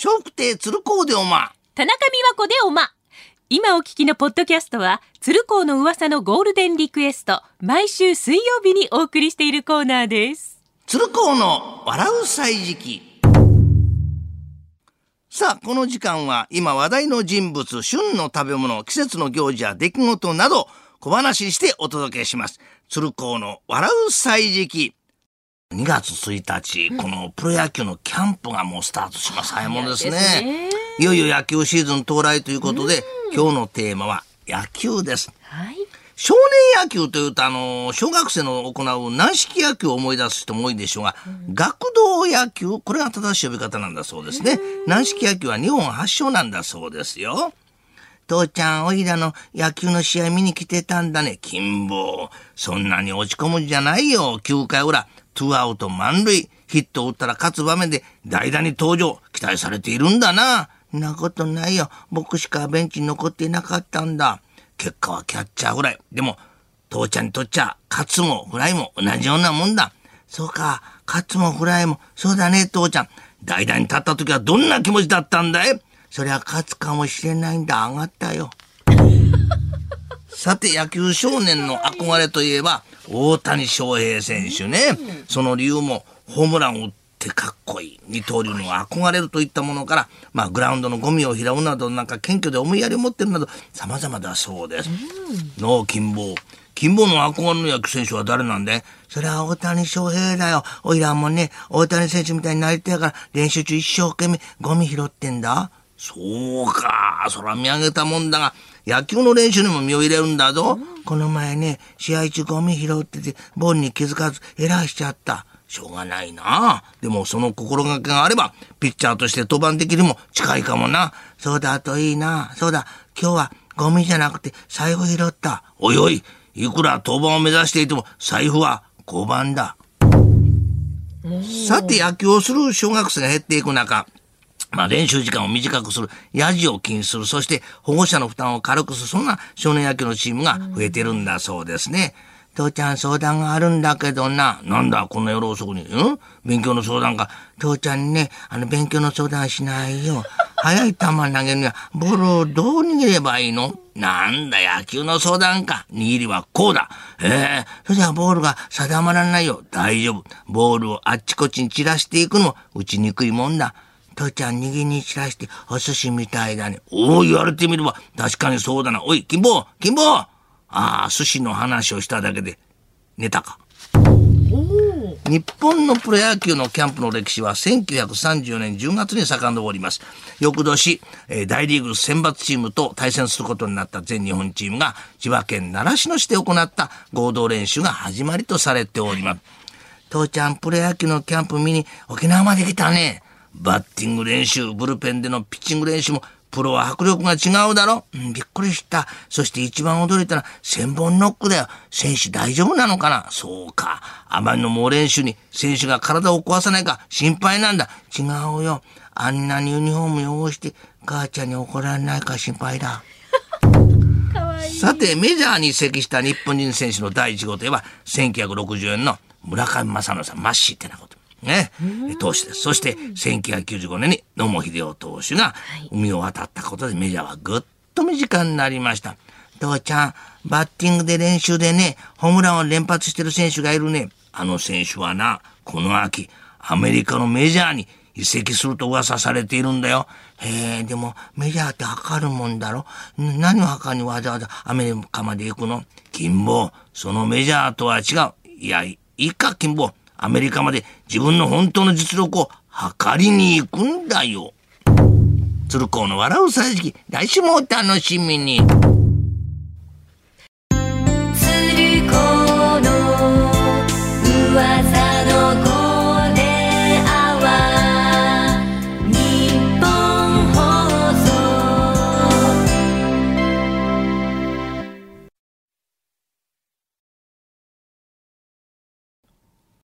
笑福亭鶴光でおま。田中美和子でおま。今お聞きのポッドキャストは、鶴光の噂のゴールデンリクエスト、毎週水曜日にお送りしているコーナーです。鶴光の笑う歳時記。さあ、この時間は今話題の人物、旬の食べ物、季節の行事や出来事など小話にしてお届けします。鶴光の笑う歳時記。2月1日、このプロ野球のキャンプがもうスタートします。早いもんですね。早いよいよ野球シーズン到来ということで、今日のテーマは野球です。はい。少年野球というと、あの、小学生の行う軟式野球を思い出す人も多いでしょうが、学童野球、これが正しい呼び方なんだそうですね。軟式野球は日本発祥なんだそうですよ。父ちゃん、おいらの野球の試合見に来てたんだね。金棒。そんなに落ち込むんじゃないよ。9回裏、ツーアウト満塁。ヒットを打ったら勝つ場面で代打に登場。期待されているんだな。んなことないよ。僕しかベンチに残っていなかったんだ。結果はキャッチャーフライ。でも、父ちゃんにとっちゃ、勝つもフライも同じようなもんだ。そうか、勝つもフライも、そうだね、父ちゃん。代打に立った時はどんな気持ちだったんだい？そりゃ勝つかもしれないんだ、上がったよ。さて、野球少年の憧れといえば、大谷翔平選手ね。その理由も、ホームランを打ってかっこいい。二刀流の憧れるといったものから、まあ、グラウンドのゴミを拾うなど、なんか謙虚で思いやりを持ってるなど、様々だそうです。の金棒。金棒の憧れの野球選手は誰なんでそれは大谷翔平だよ。おいらもね、大谷選手みたいになりたいから、練習中一生懸命ゴミ拾ってんだ。そうか、そら見上げたもんだが、野球の練習にも身を入れるんだぞ。この前ね、試合中ゴミ拾ってて、ボールに気づかずエラーしちゃった。しょうがないな。でもその心がけがあれば、ピッチャーとして登板できるも近いかもな。そうだといいな。そうだ、今日はゴミじゃなくて財布拾った。おいおい、いくら登板を目指していても財布は5番だ。さて野球をする小学生が減っていく中、まあ練習時間を短くする、ヤジを禁止する、そして保護者の負担を軽くする、そんな少年野球のチームが増えてるんだそうですね。父ちゃん相談があるんだけどな。なんだ、こんな夜遅くに？ん？勉強の相談か。父ちゃんにね、あの、勉強の相談しないよ。速い球投げるには、ボールをどう逃げればいいの？なんだ、野球の相談か。握りはこうだ。ええそれじゃボールが定まらないよ。大丈夫。ボールをあっちこっちに散らしていくのも打ちにくいもんだ。父ちゃん握りに散らしてお寿司みたいだね。おお、言われてみれば確かにそうだな。おい、金棒金棒ああ、寿司の話をしただけで寝たか。日本のプロ野球のキャンプの歴史は1934年10月に遡ります。翌年、えー大リーグ選抜チームと対戦することになった全日本チームが千葉県習志野市で行った合同練習が始まりとされております。父ちゃん、プロ野球のキャンプ見に沖縄まで来たね。バッティング練習、ブルペンでのピッチング練習も、プロは迫力が違うだろ、うん、びっくりした。そして一番驚いたのは、千本ノックだよ。選手大丈夫なのかなそうか。あまりの猛練習に選手が体を壊さないか心配なんだ。違うよ。あんなにユニフォーム汚して、母ちゃんに怒られないか心配だ。さて、メジャーに移籍した日本人選手の第一号といえば、1964年の村上正則さん、マッシーってなこと。ね、投手です。そして、1995年に野茂英雄投手が海を渡ったことでメジャーはぐっと身近になりました。父ちゃん、バッティングで練習でね、ホームランを連発してる選手がいるね。あの選手はな、この秋、アメリカのメジャーに移籍すると噂されているんだよ。へえ、でもメジャーって測るもんだろ？ん何を測るにわざわざアメリカまで行くの？金棒、そのメジャーとは違う。いや、いいか、金棒。アメリカまで自分の本当の実力を測りに行くんだよ。鶴光の笑う歳時期、来週もお楽しみに。